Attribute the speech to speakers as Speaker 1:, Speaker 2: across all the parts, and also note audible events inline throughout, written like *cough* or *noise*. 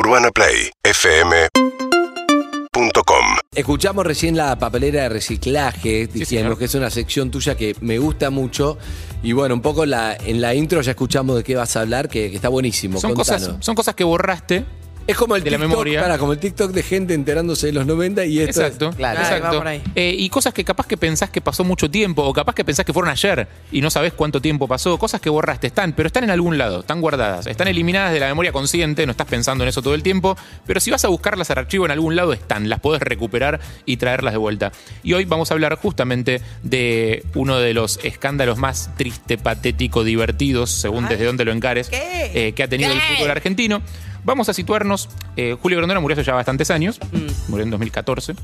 Speaker 1: UrbanaPlayFM.com
Speaker 2: Escuchamos recién la papelera de reciclaje, diciendo que es una sección tuya que me gusta mucho. Y bueno, un poco la, en la intro ya escuchamos de qué vas a hablar, que, que está buenísimo.
Speaker 3: Son
Speaker 2: Contanos.
Speaker 3: cosas, son cosas que borraste.
Speaker 2: Es como el
Speaker 3: de la
Speaker 2: TikTok,
Speaker 3: memoria.
Speaker 2: pará, como el TikTok de gente enterándose de los 90 y esto es-
Speaker 3: Exacto.
Speaker 4: Claro.
Speaker 3: exacto.
Speaker 4: Por ahí.
Speaker 3: Eh, y cosas que capaz que pensás que pasó mucho tiempo, o capaz que pensás que fueron ayer y no sabés cuánto tiempo pasó. Cosas que borraste están, pero están en algún lado, están guardadas, están eliminadas de la memoria consciente, no estás pensando en eso todo el tiempo, pero si vas a buscarlas al archivo en algún lado están, las podés recuperar y traerlas de vuelta. Y hoy vamos a hablar justamente de uno de los escándalos más triste, patético, divertidos, según desde dónde lo encares, eh, que ha tenido el fútbol argentino. Vamos a situarnos. eh, Julio Grondona murió hace ya bastantes años, murió en 2014.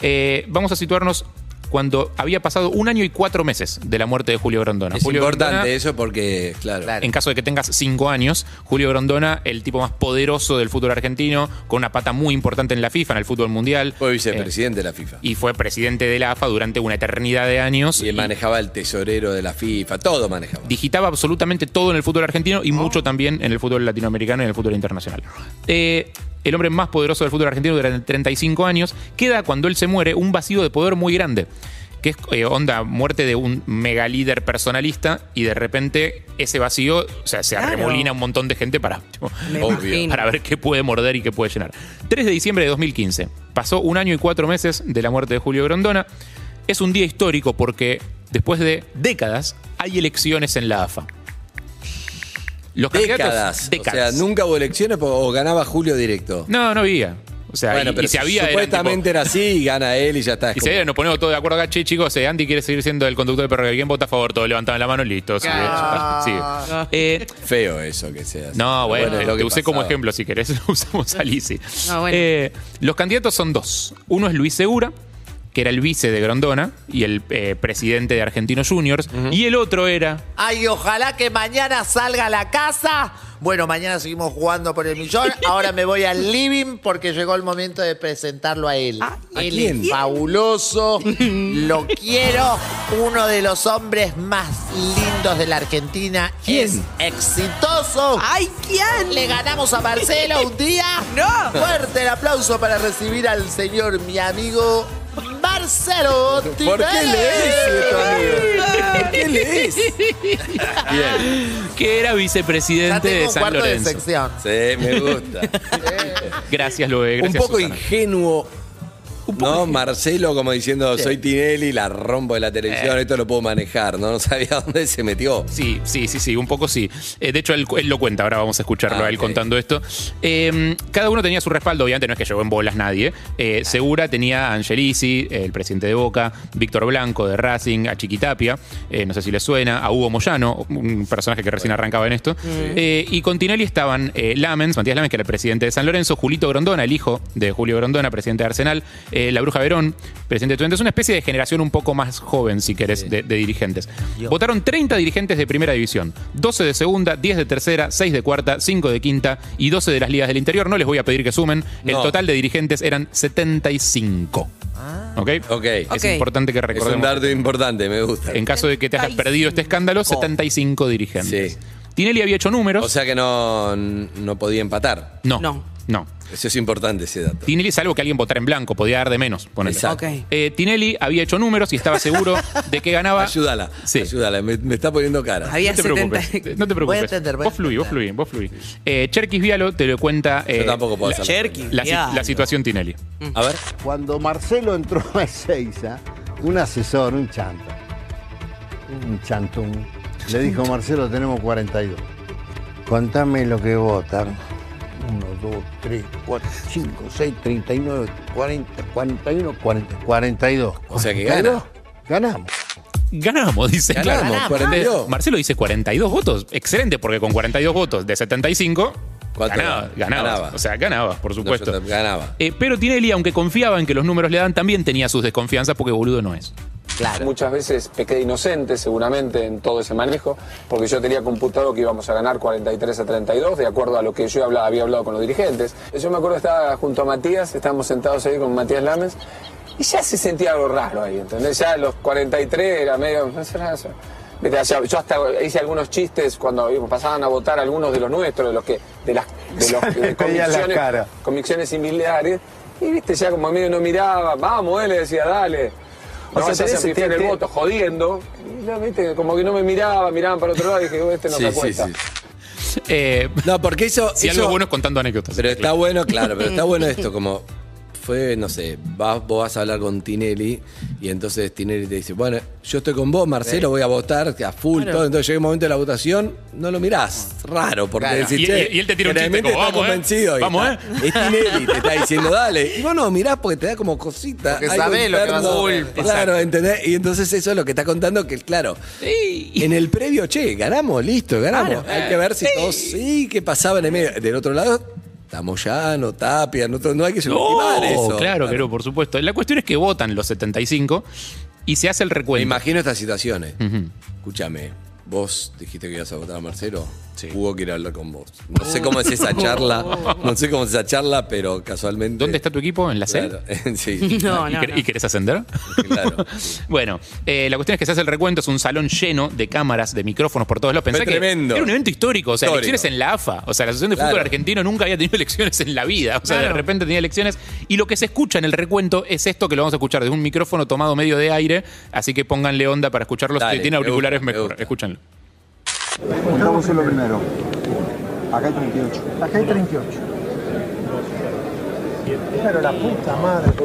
Speaker 3: Eh, vamos a situarnos cuando había pasado un año y cuatro meses de la muerte de Julio Grondona.
Speaker 2: Es
Speaker 3: Julio
Speaker 2: importante
Speaker 3: Grondona,
Speaker 2: eso porque, claro.
Speaker 3: En caso de que tengas cinco años, Julio Grondona, el tipo más poderoso del fútbol argentino, con una pata muy importante en la FIFA, en el fútbol mundial.
Speaker 2: Fue
Speaker 3: eh,
Speaker 2: vicepresidente de la FIFA.
Speaker 3: y fue presidente de la AFA durante una eternidad de años.
Speaker 2: Y él manejaba el tesorero de la FIFA, todo manejaba.
Speaker 3: digitaba absolutamente todo en el fútbol argentino
Speaker 2: Oh.
Speaker 3: y mucho también en el fútbol latinoamericano y en el fútbol internacional. Eh, el hombre más poderoso del fútbol argentino durante 35 años, queda cuando él se muere un vacío de poder muy grande. Que es eh, onda, muerte de un mega líder personalista y de repente ese vacío, o sea, se
Speaker 4: Claro.
Speaker 3: arremolina un montón de gente para, tipo,
Speaker 2: Obvio.
Speaker 3: para ver qué puede morder y qué puede llenar. 3 de diciembre de 2015. Pasó un año y cuatro meses de la muerte de Julio Grondona. Es un día histórico porque después de décadas hay elecciones en la AFA. Los candidatos-
Speaker 2: Décadas.
Speaker 3: décadas.
Speaker 2: O sea, nunca hubo elecciones o ganaba Julio directo.
Speaker 3: No, no había. O sea,
Speaker 2: bueno,
Speaker 3: y,
Speaker 2: pero
Speaker 3: y si había. eran
Speaker 2: supuestamente
Speaker 3: tipo-
Speaker 2: era así y gana él y ya está. Es
Speaker 3: y si
Speaker 2: como-
Speaker 3: había, nos ponemos todos de acuerdo acá, che, chicos, eh, Andy quiere seguir siendo el conductor de perro. ¿Quién vota a favor? Todos levantaban la mano, listo. sigue, ya está, sigue. Eh,
Speaker 2: Feo eso que sea.
Speaker 3: No, bueno,
Speaker 2: lo
Speaker 3: te
Speaker 2: que
Speaker 3: usé como ejemplo si querés, lo *laughs* usamos a Lisi.
Speaker 4: No, bueno.
Speaker 3: Eh, los candidatos son dos. Uno es Luis Segura, que era el vice de Grondona y el eh, presidente de Argentinos Juniors. Y el otro era.
Speaker 5: Ay, ojalá que mañana salga a la casa. Bueno, mañana seguimos jugando por el millón. *laughs* Ahora me voy al living porque llegó el momento de presentarlo a él.
Speaker 4: ¿a
Speaker 5: él
Speaker 2: quién?
Speaker 5: es fabuloso, *laughs* lo quiero, uno de los hombres más lindos de la Argentina.
Speaker 2: ¿Quién?
Speaker 5: Es exitoso.
Speaker 4: ¡Ay, quién!
Speaker 5: Le ganamos a Marcelo un día. *laughs*
Speaker 4: ¡No!
Speaker 5: Fuerte el aplauso para recibir al señor, mi amigo Marcelo
Speaker 2: ¿Por qué lees? ¿Por qué lees? Bien.
Speaker 3: que era
Speaker 5: Ya
Speaker 3: vicepresidente
Speaker 5: tengo
Speaker 3: de
Speaker 5: un
Speaker 3: San
Speaker 5: cuarto de
Speaker 3: Lorenzo.
Speaker 5: sección.
Speaker 2: Sí, me gusta.
Speaker 3: Gracias, Loe.
Speaker 2: Un
Speaker 3: Gracias,
Speaker 2: poco
Speaker 3: Susana.
Speaker 2: ingenuo. ¿No? Marcelo como diciendo, soy Tinelli, la rompo de la televisión,
Speaker 3: Eh.
Speaker 2: esto lo puedo manejar, ¿no? No sabía *laughs* dónde se metió.
Speaker 3: Sí, sí, sí, sí, un poco sí. Eh, de hecho, él, él lo cuenta, ahora vamos a escucharlo
Speaker 2: Ah,
Speaker 3: a él contando esto. Eh, cada uno tenía su respaldo, obviamente no es que llegó en bolas nadie. Eh, Segura tenía a Angelici, eh, el presidente de Boca, Víctor Blanco de Racing, a Chiquitapia, eh, no sé si les suena, a Hugo Moyano, un personaje que recién arrancaba en esto. Eh, y con Tinelli estaban eh, Lamens, Matías Lamens, que era el presidente de San Lorenzo, Julito Grondona, el hijo de Julio Grondona, presidente de Arsenal, eh, la Bruja Verón, presidente de Estudiantes. Una especie de generación un poco más joven, si querés, de, de dirigentes. Votaron 30 dirigentes de primera división, 12 de segunda, 10 de tercera, 6 de cuarta, 5 de quinta y 12 de las ligas del interior. No les voy a pedir que sumen. El
Speaker 2: No.
Speaker 3: total de dirigentes eran 75. ¿Ok?
Speaker 2: Ok.
Speaker 3: Es importante que
Speaker 2: Es un
Speaker 3: recordemos.
Speaker 2: dato importante, me gusta.
Speaker 3: En caso de que te hayas perdido este escándalo, 75 dirigentes.
Speaker 2: Sí.
Speaker 3: Tinelli había hecho números.
Speaker 2: O sea que no, no podía empatar.
Speaker 3: no,
Speaker 4: No.
Speaker 3: no.
Speaker 2: Eso es importante, ese dato.
Speaker 3: Tinelli, salvo que alguien votara en blanco, podía dar de menos. ponele.
Speaker 2: Exacto.
Speaker 4: Ok.
Speaker 3: Eh, Tinelli había hecho números y estaba seguro de que ganaba.
Speaker 2: Ayúdala,
Speaker 3: Sí.
Speaker 2: ayúdala, me, me está poniendo cara.
Speaker 4: Había
Speaker 3: No te preocupes.
Speaker 4: 70.
Speaker 3: No te preocupes.
Speaker 5: Voy a entender, voy a
Speaker 3: vos fluí, vos
Speaker 5: entender.
Speaker 3: fluí, vos fluí. Eh, Cherkis Vialo te lo cuenta. eh,
Speaker 2: Yo tampoco puedo
Speaker 3: la,
Speaker 2: hacerlo.
Speaker 4: Cherky.
Speaker 3: la si- la situación Tinelli.
Speaker 2: A ver.
Speaker 6: Cuando Marcelo entró a Ezeiza, un asesor, un chanta, un chantún, le dijo, Marcelo, tenemos 42. Contame lo que votan. 1, 2, 3, 4, 5, 6, 39, 40, 41, 40, 42.
Speaker 2: O sea que
Speaker 6: 42,
Speaker 2: gana.
Speaker 6: Ganamos.
Speaker 3: Ganamos, dice.
Speaker 2: Ganamos,
Speaker 3: claro.
Speaker 2: 42.
Speaker 3: Marcelo dice 42 votos. Excelente, porque con 42 votos de 75
Speaker 2: ¿Cuánto
Speaker 3: ganaba,
Speaker 2: ganaba? Ganaba.
Speaker 3: O sea, ganabas, por supuesto.
Speaker 2: No, ganaba.
Speaker 3: Eh, pero Tinelli, aunque confiaba en que los números le dan, también tenía sus desconfianzas porque boludo no es.
Speaker 5: Claro.
Speaker 7: Muchas veces pequé inocente seguramente en todo ese manejo, porque yo tenía computado que íbamos a ganar 43 a 32, de acuerdo a lo que yo hablaba- había hablado con los dirigentes. Yo me acuerdo que estaba junto a Matías, estábamos sentados ahí con Matías Lamens, y ya se sentía algo raro ahí, ¿entendés? Ya los 43 era medio... Yo hasta hice algunos chistes cuando pasaban a votar algunos de los nuestros, de los que, de las, de los de *laughs* convicciones, convicciones similares. Y viste, ya como medio no miraba, vamos, él le decía, dale. No
Speaker 1: O sea,
Speaker 7: vas a
Speaker 1: tenés-
Speaker 7: hacer pifiar el
Speaker 1: te-
Speaker 7: voto, jodiendo. Y, no, viste, como que no me miraba, miraban para otro lado y dije, "Oh, este no
Speaker 2: Sí,
Speaker 7: se
Speaker 2: sí,
Speaker 7: acuesta.
Speaker 2: sí.
Speaker 3: Eh,
Speaker 2: No, porque eso.
Speaker 3: si
Speaker 2: eso-
Speaker 3: algo bueno es contando anécdotas.
Speaker 2: Pero está bueno, claro, pero está bueno *laughs* esto, como fue, no sé, vas- vos vas a hablar con Tinelli y entonces Tinelli te dice, bueno, yo estoy con vos, Marcelo, voy a votar a full, todo, entonces llega el momento de la votación, no lo mirás, raro, porque
Speaker 5: Claro.
Speaker 2: decís,
Speaker 3: Y-
Speaker 2: che,
Speaker 3: y- y él te tira un chiste como,
Speaker 2: está
Speaker 3: "Vamos, eh,
Speaker 2: convencido y
Speaker 3: vamos,
Speaker 2: está- Es Tinelli, te está diciendo, dale, y vos no mirás porque te da como cosita.
Speaker 5: Porque
Speaker 2: algo
Speaker 5: sabés lo que vas a hacer.
Speaker 2: Claro, ¿entendés? Y entonces eso es lo que está contando, que claro, en el previo, che, ganamos, listo, ganamos. Hay que ver si todos, sí, qué pasaba en el medio. Del otro lado, estamos ya, no tapia, no, no hay que subestimar eso.
Speaker 3: claro que no, por supuesto. La cuestión es que votan los 75 y se hace el
Speaker 2: Me
Speaker 3: recuento.
Speaker 2: imagino estas situaciones. Escúchame, vos dijiste que ibas a votar a Marcelo. Hugo quiere hablar con vos. No sé cómo es esa *laughs* charla, no sé cómo es esa charla, pero casualmente.
Speaker 3: ¿Dónde está tu equipo? ¿En la C?
Speaker 2: Claro, *laughs* sí.
Speaker 4: No,
Speaker 3: ¿Y,
Speaker 4: no,
Speaker 3: quer-
Speaker 4: no.
Speaker 3: y querés ascender?
Speaker 2: Claro. *laughs*
Speaker 3: bueno, eh, la cuestión es que se hace el recuento, es un salón lleno de cámaras, de micrófonos por todos lados.
Speaker 2: Fue
Speaker 3: que
Speaker 2: tremendo.
Speaker 3: era un evento histórico, o sea,
Speaker 2: Histórico.
Speaker 3: elecciones en la AFA. O sea, la Asociación de
Speaker 2: Claro.
Speaker 3: Fútbol Argentino nunca había tenido elecciones en la vida. O sea, de
Speaker 4: Claro.
Speaker 3: repente tenía elecciones. Y lo que se escucha en el recuento es esto que lo vamos a escuchar desde un micrófono tomado medio de aire. Así que pónganle onda para escucharlo.
Speaker 2: Dale,
Speaker 3: si tiene
Speaker 2: me
Speaker 3: auriculares,
Speaker 2: gusta, me
Speaker 3: mejor.
Speaker 2: gusta.
Speaker 3: Escúchanlo.
Speaker 8: Contamos en lo primero. Acá hay 38.
Speaker 9: Acá hay 38. Pero la puta madre. *laughs*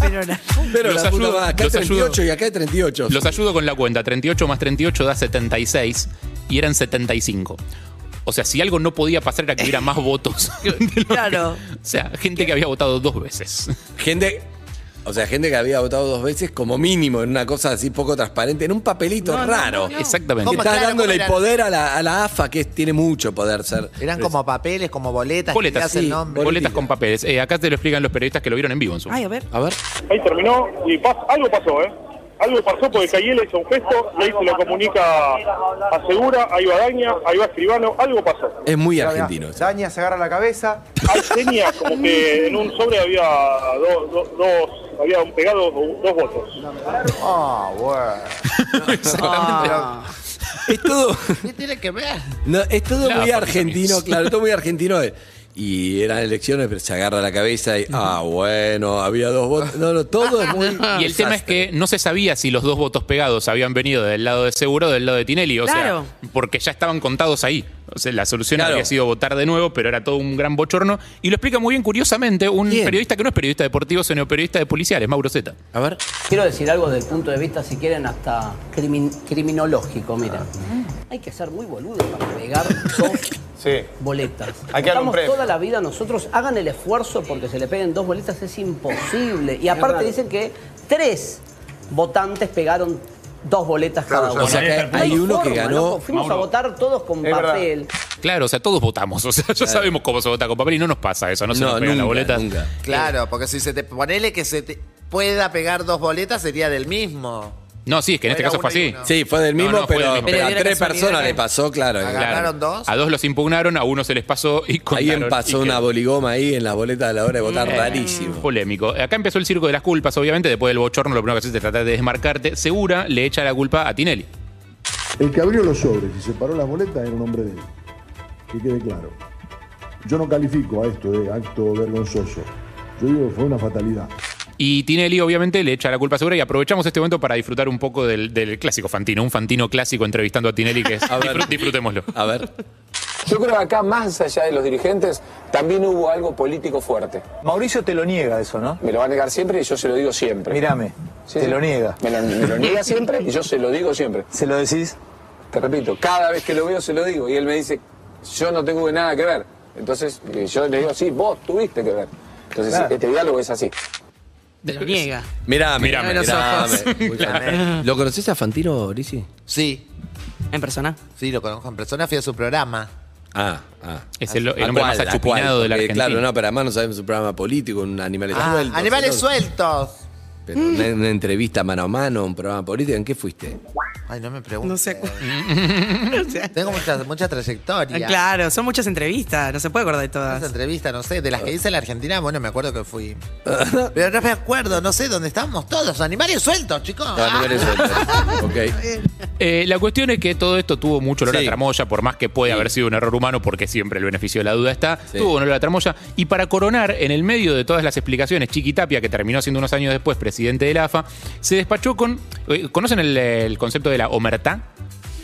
Speaker 4: Pero la-
Speaker 2: Pero
Speaker 3: Los
Speaker 2: la puta
Speaker 3: ayudo-
Speaker 2: madre, acá hay
Speaker 3: los ayudo.
Speaker 2: 38 y acá hay 38.
Speaker 3: Los ayudo con la cuenta. 38 más 38 da 76 y eran 75. O sea, si algo no podía pasar era que hubiera más votos. *laughs* lo que-
Speaker 4: Claro.
Speaker 3: o sea, gente que había votado dos veces.
Speaker 2: Gente. O sea, gente que había votado dos veces como mínimo en una cosa así poco transparente, en un papelito raro.
Speaker 3: Exactamente.
Speaker 2: Que
Speaker 5: ¿Cómo?
Speaker 2: estás
Speaker 5: Claro,
Speaker 2: dándole
Speaker 5: ¿cómo
Speaker 2: el
Speaker 5: eran?
Speaker 2: poder a la, a la AFA, que tiene mucho poder ser.
Speaker 5: Eran como papeles, como boletas.
Speaker 3: Boletas,
Speaker 5: que le hacen
Speaker 3: sí,
Speaker 5: nombre.
Speaker 3: boletas con papeles. Eh, acá te lo explican los periodistas que lo vieron en vivo en su.
Speaker 4: Ay, a ver.
Speaker 2: A ver.
Speaker 10: Ahí terminó y pas- algo pasó, ¿eh? Algo pasó porque Cayela hizo un gesto y ahí se lo comunica a Segura, ahí va Daña, ahí va Escribano, algo pasó.
Speaker 2: Es muy argentino. eso.
Speaker 9: Daña se agarra la cabeza.
Speaker 10: Ahí tenía como que en un sobre había do- do- dos, había un pegado dos votos.
Speaker 5: Ah, bueno. *laughs*
Speaker 4: Ah.
Speaker 2: Es todo,
Speaker 5: ¿Qué tiene que ver?
Speaker 2: no, es todo muy argentino,
Speaker 3: es-
Speaker 2: claro, todo muy argentino. Y eran elecciones, pero se agarra la cabeza y, ah, bueno, había dos votos. No, no, todo es muy. *laughs*
Speaker 3: Y el tema es que no se sabía si los dos votos pegados habían venido del lado de Seguro o del lado de Tinelli. O
Speaker 4: Claro.
Speaker 3: sea, porque ya estaban contados ahí. O sea, la solución
Speaker 2: Claro.
Speaker 3: había sido votar de nuevo, pero era todo un gran bochorno. Y lo explica muy bien, curiosamente, un
Speaker 2: Bien.
Speaker 3: periodista que no es periodista deportivo, sino periodista de policiales, Mauro Zeta.
Speaker 2: A ver.
Speaker 11: Quiero decir algo desde el punto de vista, si quieren, hasta crimin- criminológico. Mira, hay que ser muy boludo para pegar dos
Speaker 1: Sí.
Speaker 11: boletas.
Speaker 1: Hay que un premio.
Speaker 11: toda la vida nosotros, hagan el esfuerzo porque se le peguen dos boletas, es imposible. Y aparte dicen que tres votantes pegaron dos boletas cada uno.
Speaker 2: O sea, que
Speaker 11: No
Speaker 2: hay uno que ganó.
Speaker 11: loco. Fuimos a votar todos con
Speaker 1: Es verdad.
Speaker 11: papel.
Speaker 3: Claro, o sea, todos votamos. *laughs* O sea, ya sabemos cómo se vota con papel y no nos pasa eso, no se
Speaker 2: No,
Speaker 3: nos pegan las
Speaker 2: nunca,
Speaker 3: boletas.
Speaker 2: nunca.
Speaker 5: Claro, porque si se te ponele que se te pueda pegar dos boletas sería del mismo.
Speaker 3: No, sí, es que en este
Speaker 5: Era
Speaker 3: caso fue
Speaker 5: uno y
Speaker 3: así.
Speaker 5: uno.
Speaker 2: Sí, fue del
Speaker 3: No,
Speaker 2: mismo,
Speaker 3: no, fue
Speaker 2: pero,
Speaker 3: del mismo.
Speaker 2: pero
Speaker 4: Pero
Speaker 2: a
Speaker 4: la
Speaker 2: tres
Speaker 4: casualidad
Speaker 2: personas
Speaker 4: que-
Speaker 2: le pasó, claro.
Speaker 5: Agarraron
Speaker 2: claro.
Speaker 5: ¿Ganaron dos?
Speaker 3: A dos los impugnaron, a uno se les pasó y
Speaker 2: Ahí
Speaker 3: contaron
Speaker 2: pasó una
Speaker 3: quedó.
Speaker 2: boligoma ahí en las boletas a la hora de votar,
Speaker 3: Eh,
Speaker 2: rarísimo.
Speaker 3: Polémico. Acá empezó el circo de las culpas, obviamente. Después del bochorno, lo primero que haces es tratar de desmarcarte. Segura le echa la culpa a Tinelli.
Speaker 8: El que abrió los sobres y separó las boletas era un hombre de él. Que quede claro. Yo no califico a esto de acto vergonzoso. Yo digo que fue una fatalidad.
Speaker 3: Y Tinelli, obviamente, le echa la culpa a Segura. Y aprovechamos este momento para disfrutar un poco del, del clásico Fantino. Un Fantino clásico entrevistando a Tinelli, que es. *laughs*
Speaker 2: A ver.
Speaker 3: disfrut- disfrutémoslo.
Speaker 2: A ver.
Speaker 7: Yo creo que acá, más allá de los dirigentes, también hubo algo político fuerte.
Speaker 1: Mauricio te lo niega eso, ¿no?
Speaker 7: Me lo va a negar siempre y yo se lo digo siempre.
Speaker 1: Mírame,
Speaker 7: Sí,
Speaker 1: te
Speaker 7: sí.
Speaker 1: lo niega.
Speaker 7: Me lo, me lo niega siempre y yo se lo digo siempre.
Speaker 1: ¿Se lo decís?
Speaker 7: Te repito, cada vez que lo veo se lo digo y él me dice, yo no tengo nada que ver. Entonces eh, yo le digo, sí, vos tuviste que ver. Entonces
Speaker 1: Claro.
Speaker 7: este diálogo es así.
Speaker 4: Te lo niega.
Speaker 2: Mirame,
Speaker 3: Mirame.
Speaker 2: mirame.
Speaker 4: los ojos. *laughs*
Speaker 2: Muy fan. ¿Lo conoces a Fantino, Lisi?
Speaker 5: Sí,
Speaker 4: En persona.
Speaker 5: sí, lo conozco en persona, fui a su programa.
Speaker 2: Ah, ah.
Speaker 3: Es el, el
Speaker 2: ¿A
Speaker 3: hombre
Speaker 2: cuál?
Speaker 3: más
Speaker 2: ¿A
Speaker 3: achupinado
Speaker 2: cuál?
Speaker 3: de la
Speaker 2: Porque,
Speaker 3: Argentina.
Speaker 2: Claro, no, pero además no sabemos su programa político, un Animales
Speaker 5: Ah,
Speaker 2: Sueltos.
Speaker 5: animales
Speaker 2: ¿no?
Speaker 5: sueltos.
Speaker 2: Pero una, una entrevista mano a mano, un programa político, ¿en qué fuiste?
Speaker 5: Ay, no me *laughs* preguntes.
Speaker 4: No sé. *laughs* *laughs*
Speaker 5: Tengo mucha, mucha trayectoria.
Speaker 4: Claro, son muchas entrevistas, no se puede acordar de todas.
Speaker 5: entrevista, no sé, de las que hice en la Argentina, bueno, me acuerdo que fui. Pero no me acuerdo, no sé dónde estábamos todos, animales sueltos, chicos.
Speaker 2: No, animales sueltos. Ok.
Speaker 3: Eh, la cuestión es que todo esto tuvo mucho olor
Speaker 2: Sí.
Speaker 3: a tramoya, por más que puede haber sido un error humano, porque siempre el beneficio de la duda está,
Speaker 2: Sí.
Speaker 3: tuvo un olor a tramoya. Y para coronar, en el medio de todas las explicaciones, Chiquitapia, que terminó siendo unos años después presidente de la AFA, se despachó con. eh, ¿Conocen el, el concepto de la omertá?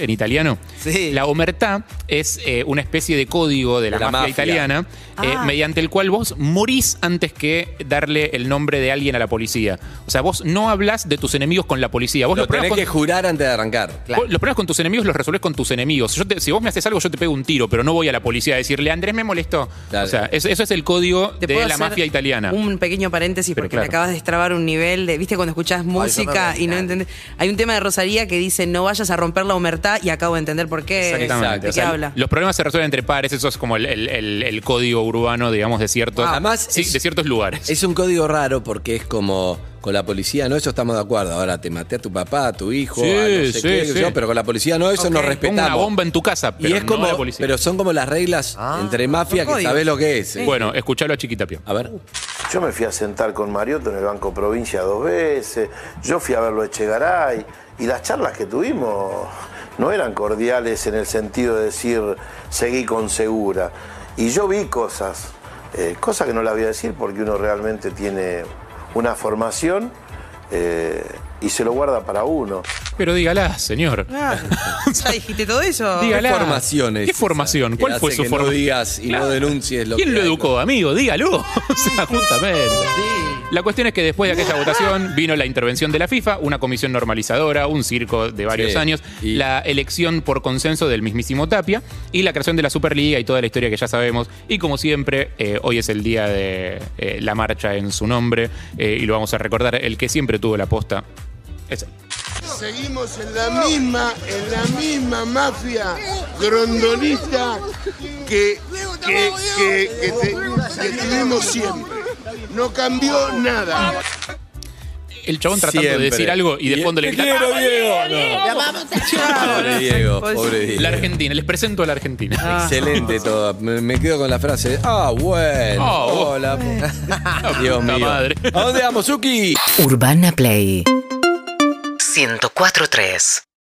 Speaker 3: En italiano.
Speaker 4: Sí.
Speaker 3: La omertá es eh, una especie de código de la, mafia,
Speaker 2: mafia.
Speaker 3: italiana, eh,
Speaker 4: Ah.
Speaker 3: mediante el cual vos morís antes que darle el nombre de alguien a la policía. O sea, vos no hablas de tus enemigos con la policía. Vos
Speaker 2: Lo
Speaker 3: los
Speaker 2: tenés
Speaker 3: con-
Speaker 2: que jurar antes de arrancar.
Speaker 3: Los problemas con tus enemigos los resolvés con tus enemigos. Yo te- si vos me haces algo, yo te pego un tiro, pero no voy a la policía a decirle, Andrés me molestó.
Speaker 2: Dale.
Speaker 3: O sea, eso, eso es el código
Speaker 4: ¿Te
Speaker 3: de
Speaker 4: puedo
Speaker 3: la
Speaker 4: hacer
Speaker 3: mafia italiana.
Speaker 4: Un pequeño paréntesis
Speaker 3: Pero
Speaker 4: porque
Speaker 3: claro.
Speaker 4: me acabas de destrabar un nivel de. ¿Viste cuando escuchás música y no entendés? Hay un tema de Rosalía que dice no vayas a romper la y acabo de entender por qué.
Speaker 3: Exactamente.
Speaker 4: ¿De
Speaker 3: O
Speaker 4: qué
Speaker 3: sea,
Speaker 4: habla?
Speaker 3: Los problemas se resuelven entre pares, eso es como el, el- el- el código urbano, digamos, de ciertos,
Speaker 2: Además,
Speaker 3: sí,
Speaker 2: es-
Speaker 3: de ciertos lugares.
Speaker 2: Es un código raro porque es como con la policía, no, eso estamos de acuerdo. Ahora te maté a tu papá, a tu hijo,
Speaker 3: Sí,
Speaker 2: a no sé
Speaker 3: sí,
Speaker 2: qué,
Speaker 3: sí.
Speaker 2: yo, pero con la policía no, eso
Speaker 4: Ok.
Speaker 2: nos
Speaker 3: Pongo
Speaker 2: respetamos.
Speaker 3: una bomba en tu casa, pero
Speaker 2: y es
Speaker 3: no
Speaker 2: como,
Speaker 3: a la policía.
Speaker 2: pero son como las reglas entre mafia que sabés lo que es. ¿eh?
Speaker 3: Bueno, escuchalo a Chiquitapia.
Speaker 2: A ver.
Speaker 8: Yo me fui a sentar con Mariotto en el Banco Provincia dos veces, yo fui a verlo a Echegaray y las charlas que tuvimos no eran cordiales en el sentido de decir seguí con segura. Y yo vi cosas, eh, cosas que no las voy a decir porque uno realmente tiene una formación eh, y se lo guarda para uno.
Speaker 3: Pero dígala, señor.
Speaker 4: Ah, *laughs* ¿Ya dijiste todo eso?
Speaker 3: Dígala.
Speaker 2: ¿Qué formación es
Speaker 3: ¿Qué formación? ¿Cuál fue su formación?
Speaker 2: No digas y no denuncies lo
Speaker 3: ¿Quién
Speaker 2: que
Speaker 3: lo
Speaker 2: hay?
Speaker 3: educó, amigo? Dígalo. *laughs* o sea, justamente. La cuestión es que después de aquella votación vino la intervención de la FIFA, una comisión normalizadora, un circo de varios
Speaker 2: Sí,
Speaker 3: años,
Speaker 2: y-
Speaker 3: la elección por consenso del mismísimo Tapia y la creación de la Superliga y toda la historia que ya sabemos. Y como siempre, eh, hoy es el día de eh, la marcha en su nombre eh, y lo vamos a recordar. El que siempre tuvo la posta es él.
Speaker 12: Seguimos en la misma, en la misma mafia grondonista que, que, que, que te- que tuvimos siempre. No cambió nada.
Speaker 3: El chabón tratando
Speaker 2: Siempre.
Speaker 3: de decir algo y de fondo le grita,
Speaker 2: quiero,
Speaker 3: "¡Vamos,
Speaker 2: Diego! No. Pobre Diego, pobre Diego.
Speaker 3: La Argentina, les presento a la Argentina.
Speaker 2: Excelente todo. Me, me quedo con la frase. Ah, bueno.
Speaker 3: Ah.
Speaker 2: Hola. *laughs* Dios
Speaker 3: Puta
Speaker 2: mío.
Speaker 3: madre.
Speaker 2: ¿A dónde vamos, Suki?
Speaker 13: Urbana Play 104.3